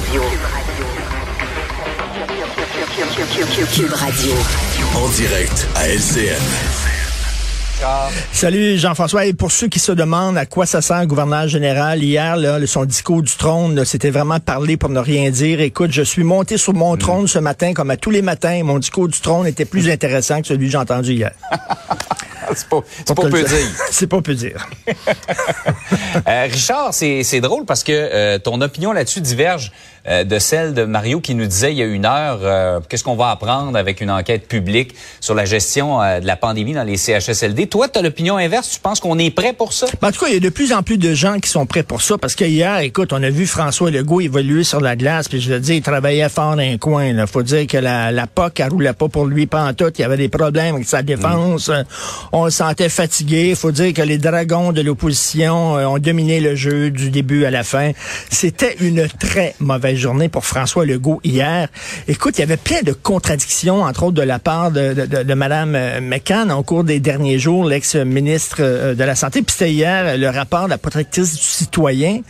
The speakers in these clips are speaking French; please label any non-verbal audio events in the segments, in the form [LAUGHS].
Radio. Cube Radio. En direct à LCN. Salut Jean-François. Et pour ceux qui se demandent à quoi ça sert le gouverneur général, hier, là, son discours du trône, c'était vraiment parler pour ne rien dire. Écoute, je suis monté sur mon trône ce matin, comme à tous les matins. Mon discours du trône était plus intéressant que celui que j'ai entendu hier. [LAUGHS] [LAUGHS] c'est pas, peu dire. c'est pas peu dire. [LAUGHS] euh, Richard, c'est drôle parce que euh, ton opinion là-dessus diverge euh, de celle de Mario qui nous disait il y a une heure euh, qu'est-ce qu'on va apprendre avec une enquête publique sur la gestion de la pandémie dans les CHSLD. Toi, tu as l'opinion inverse? Tu penses qu'on est prêt pour ça? Ben, en tout cas, il y a de plus en plus de gens qui sont prêts pour ça parce que hier, écoute, on a vu François Legault évoluer sur la glace puis je le dis, il travaillait fort dans un coin. Il faut dire que la, la POC, elle roulait pas pour lui pas tout. Il y avait des problèmes avec sa défense. Mm. On le sentait fatigué. Il faut dire que les dragons de l'opposition ont dominé le jeu du début à la fin. C'était une très mauvaise journée pour François Legault hier. Écoute, il y avait plein de contradictions, entre autres de la part de, Mme euh, McCann au cours des derniers jours, l'ex-ministre euh, de la Santé. Puis c'était hier le rapport de la protectrice du citoyen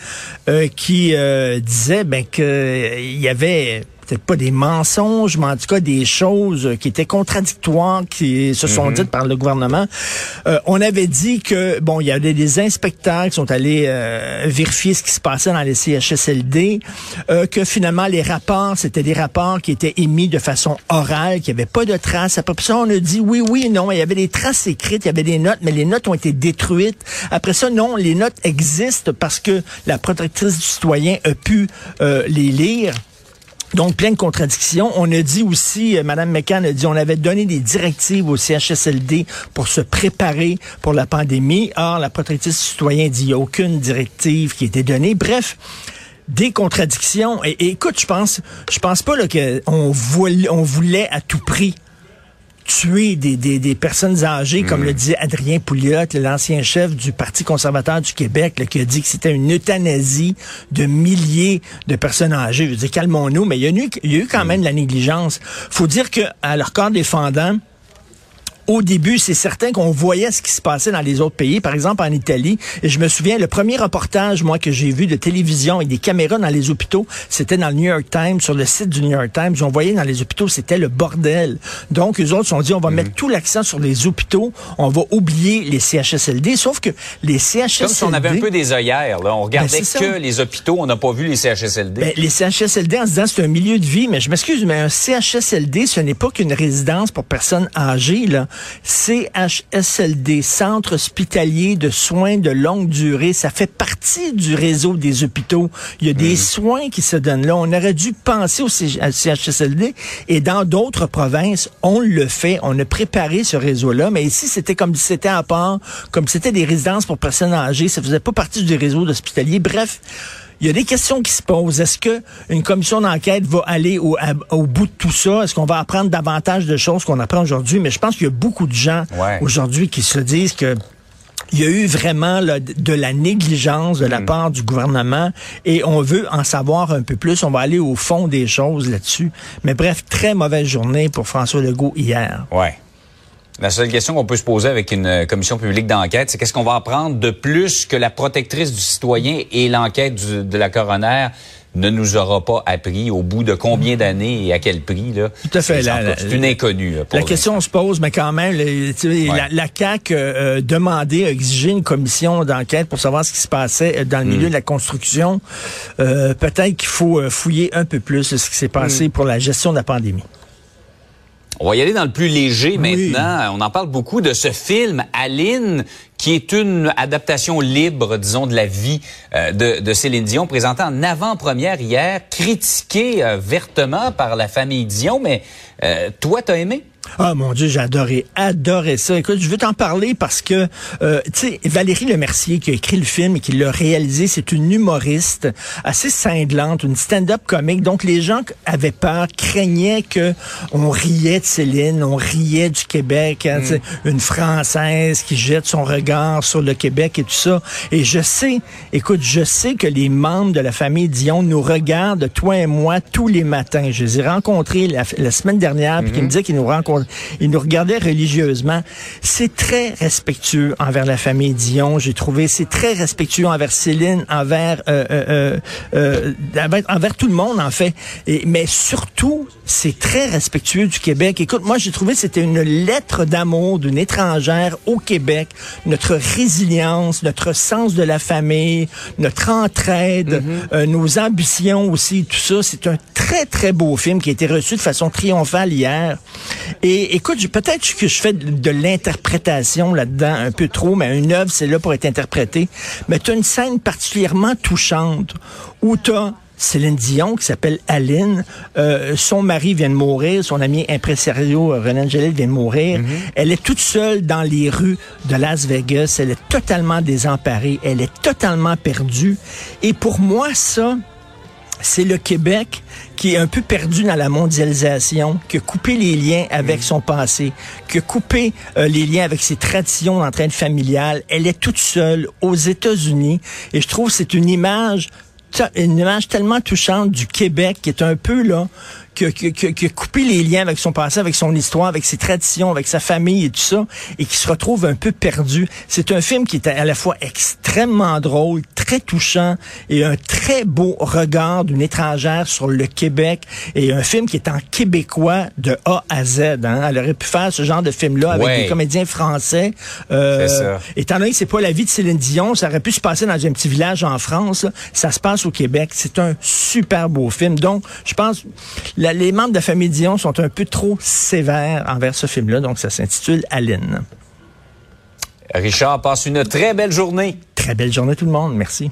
euh, qui disait ben, qu'il y avait peut-être pas des mensonges, mais en tout cas des choses qui étaient contradictoires, qui se sont mhm. dites par le gouvernement. Euh, on avait dit que, bon, il y avait des inspecteurs qui sont allés euh, vérifier ce qui se passait dans les CHSLD, euh, que finalement les rapports, c'était des rapports qui étaient émis de façon orale, qu'il n'y avait pas de traces. Après ça, on a dit oui, oui, non, il y avait des traces écrites, il y avait des notes, mais les notes ont été détruites. Après ça, non, les notes existent parce que la protectrice du citoyen a pu les lire. Donc, plein de contradictions. On a dit aussi, euh, Mme McCann a dit, on avait donné des directives au CHSLD pour se préparer pour la pandémie. Or, la protectrice citoyen dit, il n'y a aucune directive qui a été donnée. Bref, des contradictions. Et, écoute, je pense, je pense pas qu'on on voulait à tout prix tuer des, des, des personnes âgées, comme le mm. dit Adrien Pouliot, l'ancien chef du Parti conservateur du Québec, qui a dit que c'était une euthanasie de milliers de personnes âgées. Je veux dire, calmons-nous, mais il y, a eu, il y a eu quand mm. même de la négligence. faut dire que à leur corps défendant, au début, c'est certain qu'on voyait ce qui se passait dans les autres pays, par exemple en Italie. Et je me souviens, le premier reportage, moi, que j'ai vu de télévision avec des caméras dans les hôpitaux, c'était dans le New York Times, sur le site du New York Times. On voyait dans les hôpitaux, c'était le bordel. Donc, eux autres se sont dit, on va mhm. mettre tout l'accent sur les hôpitaux, on va oublier les CHSLD, sauf que les CHSLD... Comme si on avait un peu des œillères, là. On regardait ben, que les hôpitaux, on n'a pas vu les CHSLD. Ben, les CHSLD, en se disant, c'est un milieu de vie, mais je m'excuse, mais un CHSLD, ce n'est pas qu'une résidence pour personnes âgées, là. CHSLD, Centre hospitalier de soins de longue durée, ça fait partie du réseau des hôpitaux. Il y a des soins qui se donnent là. On aurait dû penser au CHSLD et dans d'autres provinces, on le fait. On a préparé ce réseau-là, mais ici, c'était comme si c'était à part, comme si c'était des résidences pour personnes âgées. Ça faisait pas partie du réseau hospitalier. Bref, il y a des questions qui se posent. Est-ce que une commission d'enquête va aller au, bout de tout ça? Est-ce qu'on va apprendre davantage de choses qu'on apprend aujourd'hui? Mais je pense qu'il y a beaucoup de gens aujourd'hui qui se disent que il y a eu vraiment de la négligence de la mm. part du gouvernement et on veut en savoir un peu plus. On va aller au fond des choses là-dessus. Mais bref, très mauvaise journée pour François Legault hier. Ouais. La seule question qu'on peut se poser avec une euh, commission publique d'enquête, c'est qu'est-ce qu'on va apprendre de plus que la protectrice du citoyen et l'enquête de la coroner ne nous aura pas appris au bout de combien d'années et à quel prix. Là? Tout à fait. C'est une inconnue. la question se pose, mais quand même, la, la, CAQ euh, demandé, a exigé une commission d'enquête pour savoir ce qui se passait euh, dans le milieu mm. de la construction. Euh, Peut-être qu'il faut euh, fouiller un peu plus ce qui s'est passé mm. pour la gestion de la pandémie. On va y aller dans le plus léger maintenant. On en parle beaucoup de ce film, Aline, qui est une adaptation libre, disons, de la vie euh, de, de, Céline Dion, présentée en avant-première hier, critiquée euh, vertement par la famille Dion. Mais euh, toi, t'as aimé? Ah mon Dieu, j'ai adoré, adoré ça. Écoute, je veux t'en parler parce que, euh, tu sais, Valérie Lemercier qui a écrit le film et qui l'a réalisé, c'est une humoriste assez cinglante, une stand-up comique. Donc les gens avaient peur, craignaient que on riait de Céline, on riait du Québec, hein, mm. une Française qui jette son regard sur le Québec et tout ça. Et je sais, écoute, je sais que les membres de la famille Dion nous regardent, toi et moi, tous les matins. Je les ai rencontrés la, semaine dernière, puis qui me mm-hmm. disaient qu'ils nous rencontrent il nous regardait religieusement. C'est très respectueux envers la famille Dion, j'ai trouvé. C'est très respectueux envers Céline, envers, euh, euh, euh, envers, envers, tout le monde, en fait. Et, mais surtout, c'est très respectueux du Québec. Écoute, moi, j'ai trouvé c'était une lettre d'amour d'une étrangère au Québec. Notre résilience, notre sens de la famille, notre entraide, mm-hmm. nos ambitions aussi, tout ça. C'est un très, très beau film qui a été reçu de façon triomphale hier. Et écoute, peut-être que je fais de l'interprétation là-dedans un peu trop, mais une œuvre, c'est là pour être interprétée. Mais tu as une scène particulièrement touchante où tu as Céline Dion, qui s'appelle Aline. Euh, son mari vient de mourir, son ami impresario euh, René Angélil vient de mourir. Mm-hmm. Elle est toute seule dans les rues de Las Vegas. Elle est totalement désemparée. Elle est totalement perdue. Et pour moi, ça, c'est le Québec qui est un peu perdu dans la mondialisation, qui a coupé les liens avec mm. son passé, qui a coupé euh, les liens avec ses traditions d'entraide familiale. Elle est toute seule aux États-Unis et je trouve que c'est une image une image tellement touchante du Québec qui est un peu là qui, a coupé les liens avec son passé, avec son histoire, avec ses traditions, avec sa famille et tout ça, et qui se retrouve un peu perdu. C'est un film qui est à la fois extrêmement drôle, très touchant, et un très beau regard d'une étrangère sur le Québec, et un film qui est en québécois de A à Z. Hein. Elle aurait pu faire ce genre de film-là avec des comédiens français. Euh, étant donné que c'est pas la vie de Céline Dion, ça aurait pu se passer dans un petit village en France. Ça se passe au Québec. C'est un super beau film. Donc, je pense les membres de la famille Dion sont un peu trop sévères envers ce film-là, donc ça s'intitule Aline. Richard, passe une très belle journée. Très belle journée tout le monde, merci.